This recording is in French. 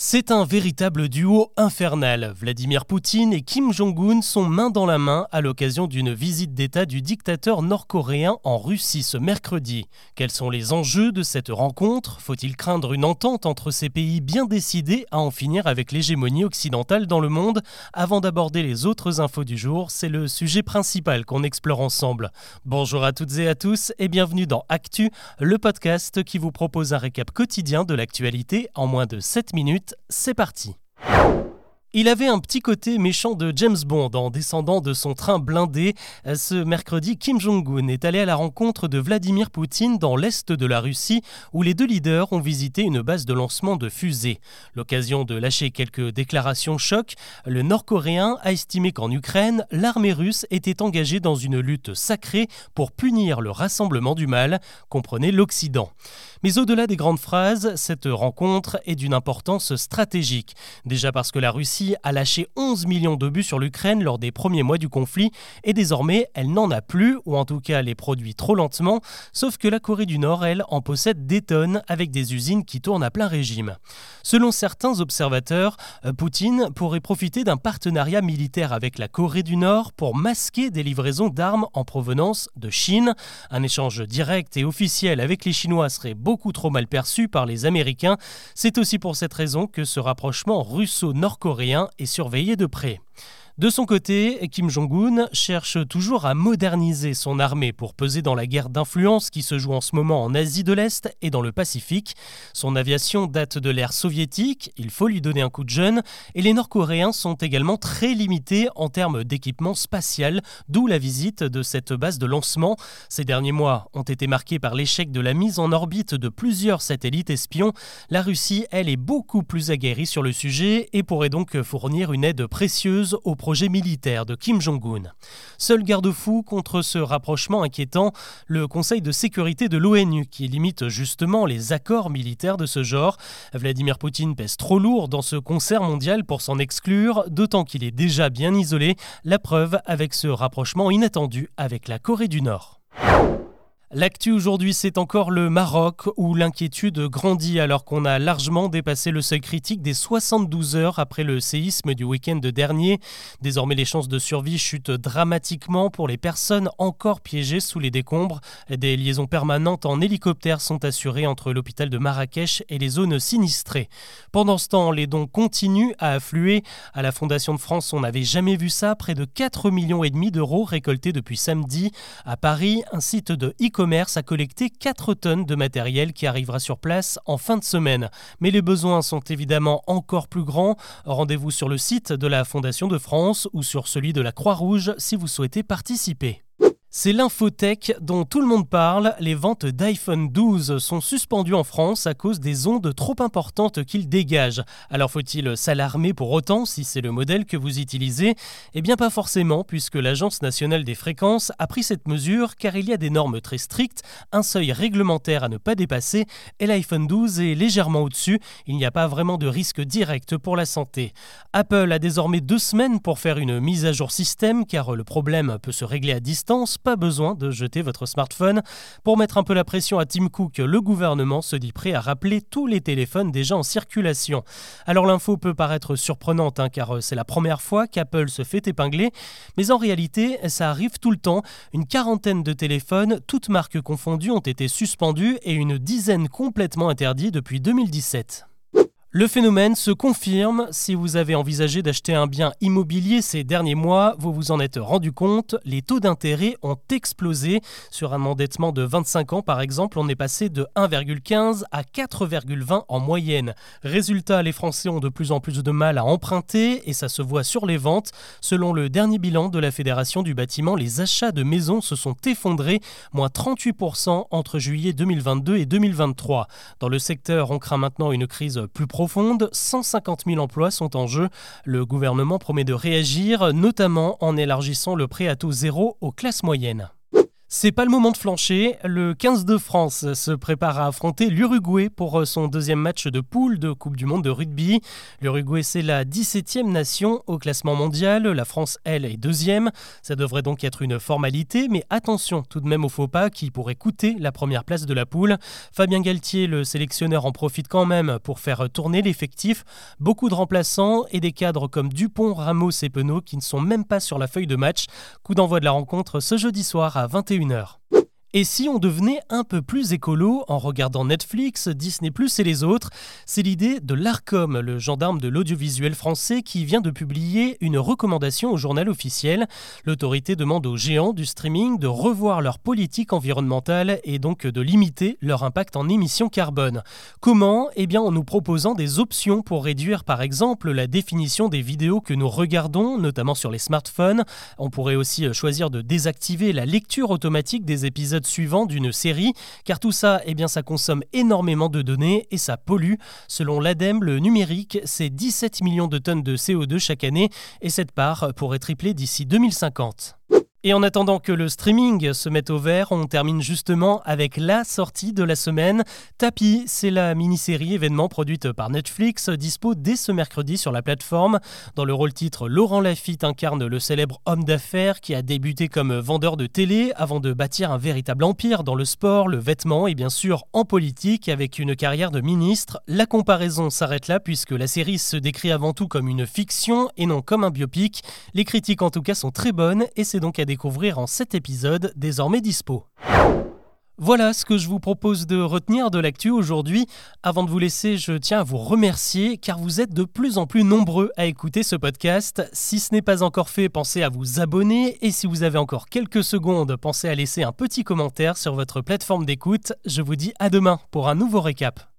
C'est un véritable duo infernal. Vladimir Poutine et Kim Jong-un sont main dans la main à l'occasion d'une visite d'État du dictateur nord-coréen en Russie ce mercredi. Quels sont les enjeux de cette rencontre? Faut-il craindre une entente entre ces pays bien décidés à en finir avec l'hégémonie occidentale dans le monde? Avant d'aborder les autres infos du jour, c'est le sujet principal qu'on explore ensemble. Bonjour à toutes et à tous et bienvenue dans Actu, le podcast qui vous propose un récap quotidien de l'actualité en moins de 7 minutes c'est parti. Il avait un petit côté méchant de James Bond en descendant de son train blindé. Ce mercredi, Kim Jong-un est allé à la rencontre de Vladimir Poutine dans l'est de la Russie, où les deux leaders ont visité une base de lancement de fusées. L'occasion de lâcher quelques déclarations choc, le Nord-Coréen a estimé qu'en Ukraine, l'armée russe était engagée dans une lutte sacrée pour punir le rassemblement du mal, comprenait l'Occident. Mais au-delà des grandes phrases, cette rencontre est d'une importance stratégique. Déjà parce que la Russie a lâché 11 millions d'obus sur l'Ukraine lors des premiers mois du conflit, et désormais elle n'en a plus, ou en tout cas les produit trop lentement, sauf que la Corée du Nord, elle, en possède des tonnes avec des usines qui tournent à plein régime. Selon certains observateurs, euh, Poutine pourrait profiter d'un partenariat militaire avec la Corée du Nord pour masquer des livraisons d'armes en provenance de Chine. Un échange direct et officiel avec les Chinois serait beaucoup trop mal perçu par les Américains. C'est aussi pour cette raison que ce rapprochement russo-nord-coréen est surveillé de près. De son côté, Kim Jong-un cherche toujours à moderniser son armée pour peser dans la guerre d'influence qui se joue en ce moment en Asie de l'Est et dans le Pacifique. Son aviation date de l'ère soviétique, il faut lui donner un coup de jeune, et les Nord-Coréens sont également très limités en termes d'équipement spatial, d'où la visite de cette base de lancement. Ces derniers mois ont été marqués par l'échec de la mise en orbite de plusieurs satellites espions. La Russie, elle, est beaucoup plus aguerrie sur le sujet et pourrait donc fournir une aide précieuse aux militaire de Kim Jong-un. Seul garde-fou contre ce rapprochement inquiétant, le Conseil de sécurité de l'ONU, qui limite justement les accords militaires de ce genre. Vladimir Poutine pèse trop lourd dans ce concert mondial pour s'en exclure, d'autant qu'il est déjà bien isolé, la preuve avec ce rapprochement inattendu avec la Corée du Nord. L'actu aujourd'hui, c'est encore le Maroc où l'inquiétude grandit alors qu'on a largement dépassé le seuil critique des 72 heures après le séisme du week-end dernier. Désormais, les chances de survie chutent dramatiquement pour les personnes encore piégées sous les décombres. Des liaisons permanentes en hélicoptère sont assurées entre l'hôpital de Marrakech et les zones sinistrées. Pendant ce temps, les dons continuent à affluer. À la Fondation de France, on n'avait jamais vu ça. Près de 4 millions d'euros récoltés depuis samedi. À Paris, un site de e commerce a collecté 4 tonnes de matériel qui arrivera sur place en fin de semaine. Mais les besoins sont évidemment encore plus grands. Rendez-vous sur le site de la Fondation de France ou sur celui de la Croix-Rouge si vous souhaitez participer. C'est l'infotech dont tout le monde parle. Les ventes d'iPhone 12 sont suspendues en France à cause des ondes trop importantes qu'il dégage. Alors faut-il s'alarmer pour autant si c'est le modèle que vous utilisez? Eh bien pas forcément puisque l'Agence nationale des fréquences a pris cette mesure car il y a des normes très strictes, un seuil réglementaire à ne pas dépasser et l'iPhone 12 est légèrement au-dessus. Il n'y a pas vraiment de risque direct pour la santé. Apple a désormais deux semaines pour faire une mise à jour système car le problème peut se régler à distance pas besoin de jeter votre smartphone. Pour mettre un peu la pression à Tim Cook, le gouvernement se dit prêt à rappeler tous les téléphones déjà en circulation. Alors l'info peut paraître surprenante hein, car euh, c'est la première fois qu'Apple se fait épingler, mais en réalité ça arrive tout le temps. Une quarantaine de téléphones, toutes marques confondues, ont été suspendus et une dizaine complètement interdits depuis 2017. Le phénomène se confirme. Si vous avez envisagé d'acheter un bien immobilier ces derniers mois, vous vous en êtes rendu compte, les taux d'intérêt ont explosé. Sur un endettement de 25 ans, par exemple, on est passé de 1,15 à 4,20 en moyenne. Résultat, les Français ont de plus en plus de mal à emprunter et ça se voit sur les ventes. Selon le dernier bilan de la Fédération du bâtiment, les achats de maisons se sont effondrés, moins 38% entre juillet 2022 et 2023. Dans le secteur, on craint maintenant une crise plus profonde profonde, 150 000 emplois sont en jeu. Le gouvernement promet de réagir, notamment en élargissant le prêt à taux zéro aux classes moyennes. C'est pas le moment de flancher. Le 15 de France se prépare à affronter l'Uruguay pour son deuxième match de poule de Coupe du Monde de rugby. L'Uruguay, c'est la 17e nation au classement mondial. La France, elle, est deuxième. Ça devrait donc être une formalité, mais attention tout de même au faux pas qui pourrait coûter la première place de la poule. Fabien Galtier, le sélectionneur, en profite quand même pour faire tourner l'effectif. Beaucoup de remplaçants et des cadres comme Dupont, Ramos et Penaud qui ne sont même pas sur la feuille de match. Coup d'envoi de la rencontre ce jeudi soir à 21h une heure. Et si on devenait un peu plus écolo en regardant Netflix, Disney ⁇ et les autres C'est l'idée de l'ARCOM, le gendarme de l'audiovisuel français, qui vient de publier une recommandation au journal officiel. L'autorité demande aux géants du streaming de revoir leur politique environnementale et donc de limiter leur impact en émissions carbone. Comment? Eh bien en nous proposant des options pour réduire par exemple la définition des vidéos que nous regardons, notamment sur les smartphones. On pourrait aussi choisir de désactiver la lecture automatique des épisodes suivant d'une série, car tout ça, eh bien, ça consomme énormément de données et ça pollue. Selon l'ADEME, le numérique, c'est 17 millions de tonnes de CO2 chaque année et cette part pourrait tripler d'ici 2050. Et en attendant que le streaming se mette au vert, on termine justement avec la sortie de la semaine. Tapi, c'est la mini-série événement produite par Netflix, dispo dès ce mercredi sur la plateforme. Dans le rôle titre, Laurent Lafitte incarne le célèbre homme d'affaires qui a débuté comme vendeur de télé avant de bâtir un véritable empire dans le sport, le vêtement et bien sûr en politique avec une carrière de ministre. La comparaison s'arrête là puisque la série se décrit avant tout comme une fiction et non comme un biopic. Les critiques en tout cas sont très bonnes et c'est donc à découvrir en cet épisode désormais dispo. Voilà ce que je vous propose de retenir de l'actu aujourd'hui. Avant de vous laisser, je tiens à vous remercier car vous êtes de plus en plus nombreux à écouter ce podcast. Si ce n'est pas encore fait, pensez à vous abonner et si vous avez encore quelques secondes, pensez à laisser un petit commentaire sur votre plateforme d'écoute. Je vous dis à demain pour un nouveau récap.